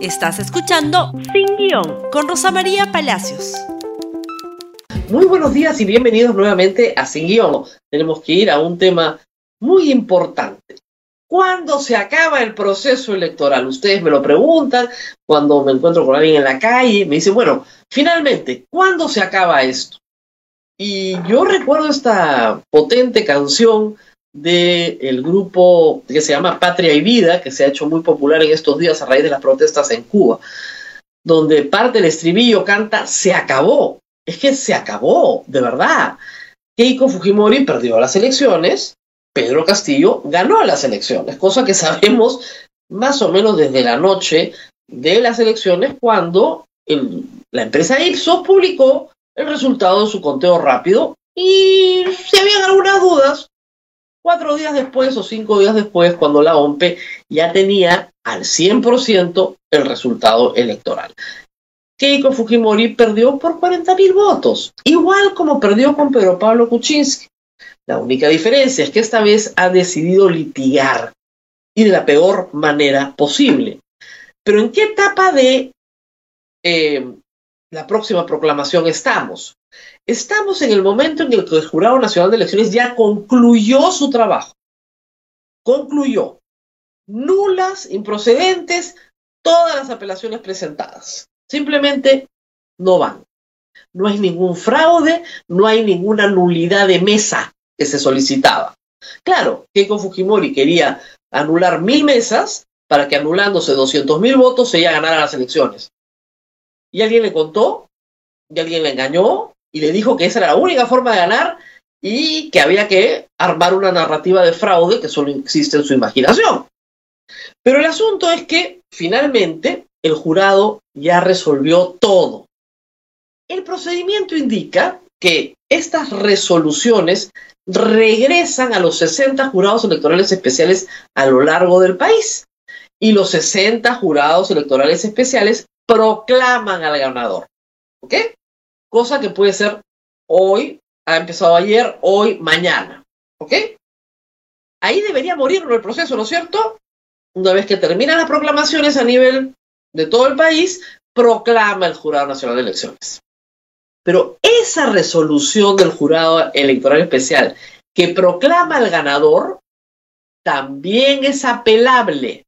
Estás escuchando Sin Guión con Rosa María Palacios. Muy buenos días y bienvenidos nuevamente a Sin Guión. Tenemos que ir a un tema muy importante. ¿Cuándo se acaba el proceso electoral? Ustedes me lo preguntan cuando me encuentro con alguien en la calle. Me dicen, bueno, finalmente, ¿cuándo se acaba esto? Y yo recuerdo esta potente canción del grupo que se llama Patria y Vida, que se ha hecho muy popular en estos días a raíz de las protestas en Cuba, donde parte del estribillo canta se acabó. Es que se acabó, de verdad. Keiko Fujimori perdió las elecciones, Pedro Castillo ganó las elecciones, cosa que sabemos más o menos desde la noche de las elecciones cuando la empresa Ipsos publicó el resultado de su conteo rápido y si habían algunas dudas, cuatro días después o cinco días después, cuando la OMPE ya tenía al 100% el resultado electoral. Keiko Fujimori perdió por 40.000 votos, igual como perdió con Pedro Pablo Kuczynski. La única diferencia es que esta vez ha decidido litigar y de la peor manera posible. Pero ¿en qué etapa de eh, la próxima proclamación estamos? Estamos en el momento en el que el Jurado Nacional de Elecciones ya concluyó su trabajo. Concluyó. Nulas, improcedentes, todas las apelaciones presentadas. Simplemente no van. No hay ningún fraude, no hay ninguna nulidad de mesa que se solicitaba. Claro, Keiko Fujimori quería anular mil mesas para que anulándose 200 mil votos ella ganara las elecciones. Y alguien le contó, y alguien le engañó, y le dijo que esa era la única forma de ganar y que había que armar una narrativa de fraude que solo existe en su imaginación. Pero el asunto es que finalmente el jurado ya resolvió todo. El procedimiento indica que estas resoluciones regresan a los 60 jurados electorales especiales a lo largo del país y los 60 jurados electorales especiales proclaman al ganador. ¿Ok? Cosa que puede ser hoy, ha empezado ayer, hoy, mañana. ¿Ok? Ahí debería morir el proceso, ¿no es cierto? Una vez que terminan las proclamaciones a nivel de todo el país, proclama el Jurado Nacional de Elecciones. Pero esa resolución del Jurado Electoral Especial que proclama al ganador también es apelable.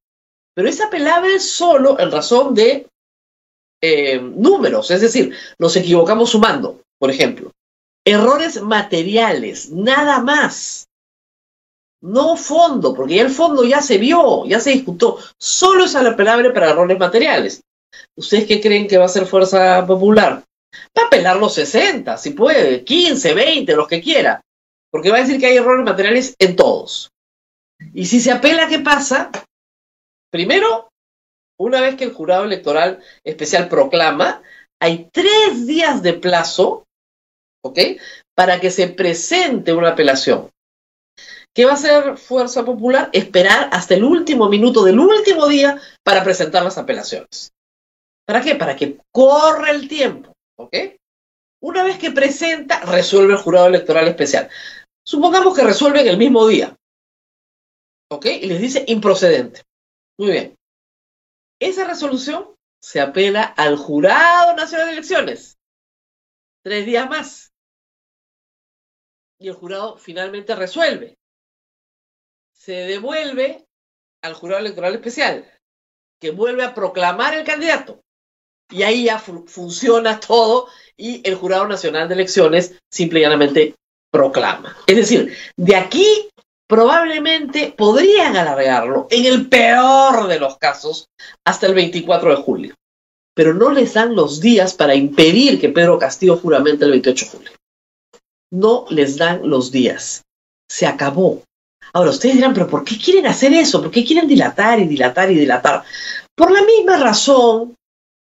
Pero es apelable solo en razón de eh, números, es decir, nos equivocamos sumando, por ejemplo. Errores materiales, nada más. No fondo, porque ya el fondo ya se vio, ya se discutió. Solo es apelable para errores materiales. ¿Ustedes qué creen que va a ser Fuerza Popular? Va a apelar los 60, si puede, 15, 20, los que quiera. Porque va a decir que hay errores materiales en todos. Y si se apela, ¿qué pasa? Primero, una vez que el jurado electoral especial proclama, hay tres días de plazo, ¿ok? Para que se presente una apelación. ¿Qué va a hacer Fuerza Popular? Esperar hasta el último minuto del último día para presentar las apelaciones. ¿Para qué? Para que corra el tiempo, ¿ok? Una vez que presenta, resuelve el jurado electoral especial. Supongamos que resuelven el mismo día, ¿ok? Y les dice improcedente. Muy bien. Esa resolución se apela al Jurado Nacional de Elecciones. Tres días más. Y el jurado finalmente resuelve. Se devuelve al Jurado Electoral Especial, que vuelve a proclamar el candidato. Y ahí ya funciona todo y el Jurado Nacional de Elecciones simplemente proclama. Es decir, de aquí probablemente podrían alargarlo, en el peor de los casos, hasta el 24 de julio. Pero no les dan los días para impedir que Pedro Castillo juramente el 28 de julio. No les dan los días. Se acabó. Ahora, ustedes dirán, pero ¿por qué quieren hacer eso? ¿Por qué quieren dilatar y dilatar y dilatar? Por la misma razón,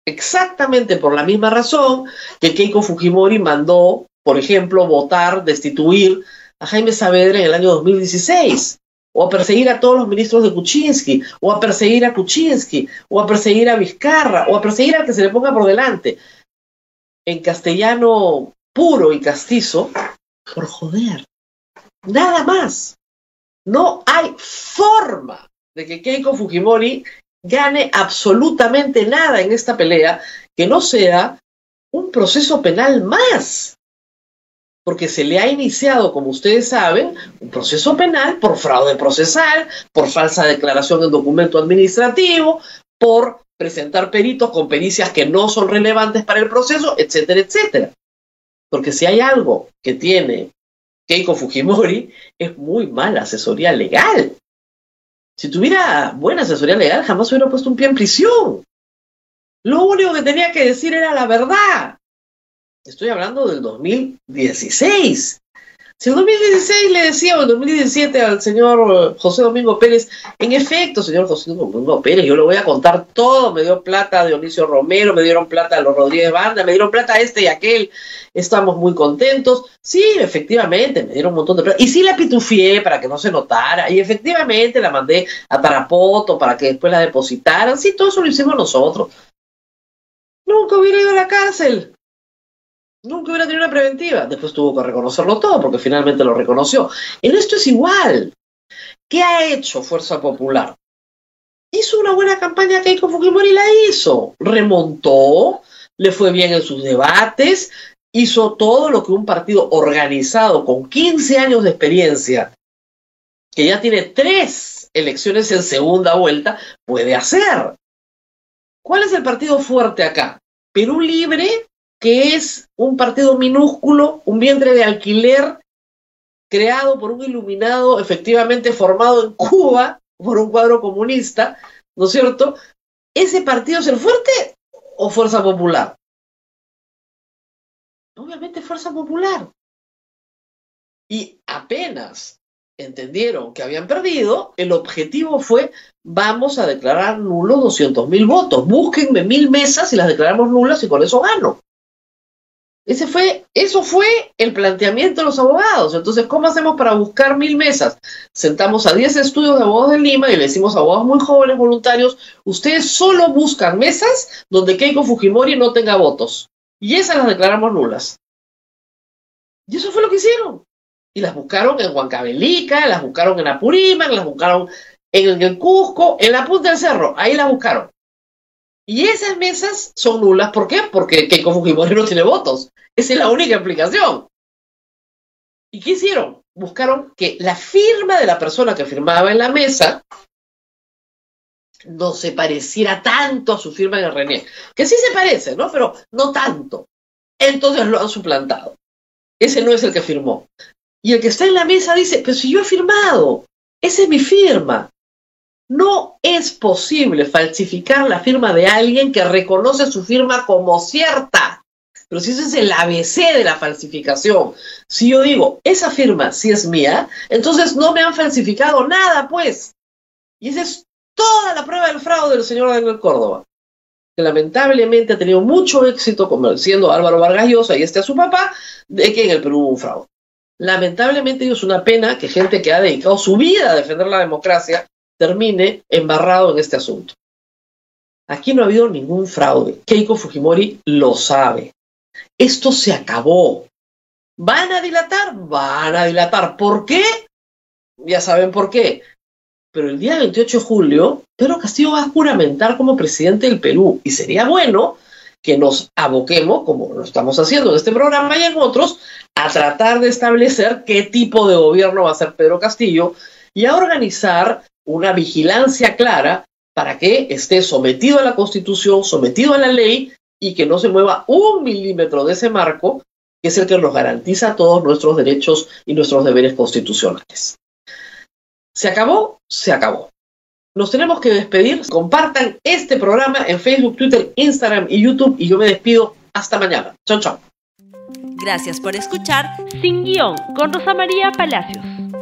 exactamente por la misma razón que Keiko Fujimori mandó, por ejemplo, votar, destituir a Jaime Saavedra en el año 2016, o a perseguir a todos los ministros de Kuczynski, o a perseguir a Kuczynski, o a perseguir a Vizcarra, o a perseguir al que se le ponga por delante. En castellano puro y castizo, por joder. Nada más. No hay forma de que Keiko Fujimori gane absolutamente nada en esta pelea que no sea un proceso penal más. Porque se le ha iniciado, como ustedes saben, un proceso penal por fraude procesal, por falsa declaración en documento administrativo, por presentar peritos con pericias que no son relevantes para el proceso, etcétera, etcétera. Porque si hay algo que tiene Keiko Fujimori, es muy mala asesoría legal. Si tuviera buena asesoría legal, jamás hubiera puesto un pie en prisión. Lo único que tenía que decir era la verdad. Estoy hablando del 2016. Si en 2016 le decía, o en 2017 al señor José Domingo Pérez, en efecto, señor José Domingo Pérez, yo le voy a contar todo, me dio plata Dionisio Romero, me dieron plata a los Rodríguez Banda, me dieron plata a este y aquel, estamos muy contentos. Sí, efectivamente, me dieron un montón de plata. Y sí la pitufié para que no se notara, y efectivamente la mandé a Tarapoto para que después la depositaran. Sí, todo eso lo hicimos nosotros. Nunca hubiera ido a la cárcel nunca hubiera tenido una preventiva. Después tuvo que reconocerlo todo porque finalmente lo reconoció. En esto es igual. ¿Qué ha hecho Fuerza Popular? Hizo una buena campaña Keiko Fujimori la hizo. Remontó, le fue bien en sus debates, hizo todo lo que un partido organizado con 15 años de experiencia, que ya tiene tres elecciones en segunda vuelta, puede hacer. ¿Cuál es el partido fuerte acá? Perú Libre que es un partido minúsculo, un vientre de alquiler creado por un iluminado efectivamente formado en Cuba por un cuadro comunista, ¿no es cierto? ¿Ese partido es el fuerte o Fuerza Popular? Obviamente Fuerza Popular. Y apenas entendieron que habían perdido, el objetivo fue vamos a declarar nulos 200 mil votos, búsquenme mil mesas y las declaramos nulas y con eso gano. Ese fue, eso fue el planteamiento de los abogados. Entonces, ¿cómo hacemos para buscar mil mesas? Sentamos a 10 estudios de abogados de Lima y le decimos a abogados muy jóvenes, voluntarios, ustedes solo buscan mesas donde Keiko Fujimori no tenga votos. Y esas las declaramos nulas. Y eso fue lo que hicieron. Y las buscaron en Huancavelica, las buscaron en Apurímac, las buscaron en el Cusco, en la punta del cerro. Ahí las buscaron. Y esas mesas son nulas. ¿Por qué? Porque Keiko Fujimori no tiene votos. Esa es la única explicación. ¿Y qué hicieron? Buscaron que la firma de la persona que firmaba en la mesa no se pareciera tanto a su firma en el René. Que sí se parece, ¿no? Pero no tanto. Entonces lo han suplantado. Ese no es el que firmó. Y el que está en la mesa dice, pero si yo he firmado, esa es mi firma. No es posible falsificar la firma de alguien que reconoce su firma como cierta. Pero si ese es el ABC de la falsificación, si yo digo, esa firma sí es mía, entonces no me han falsificado nada, pues. Y esa es toda la prueba del fraude del señor Daniel Córdoba, que lamentablemente ha tenido mucho éxito convenciendo a Álvaro Vargas Llosa y este a su papá de que en el Perú hubo un fraude. Lamentablemente es una pena que gente que ha dedicado su vida a defender la democracia termine embarrado en este asunto. Aquí no ha habido ningún fraude. Keiko Fujimori lo sabe. Esto se acabó. ¿Van a dilatar? Van a dilatar. ¿Por qué? Ya saben por qué. Pero el día 28 de julio, Pedro Castillo va a juramentar como presidente del Perú. Y sería bueno que nos aboquemos, como lo estamos haciendo en este programa y en otros, a tratar de establecer qué tipo de gobierno va a ser Pedro Castillo y a organizar una vigilancia clara para que esté sometido a la Constitución, sometido a la ley y que no se mueva un milímetro de ese marco, que es el que nos garantiza todos nuestros derechos y nuestros deberes constitucionales. ¿Se acabó? Se acabó. Nos tenemos que despedir. Compartan este programa en Facebook, Twitter, Instagram y YouTube y yo me despido. Hasta mañana. Chao, chao. Gracias por escuchar Sin Guión con Rosa María Palacios.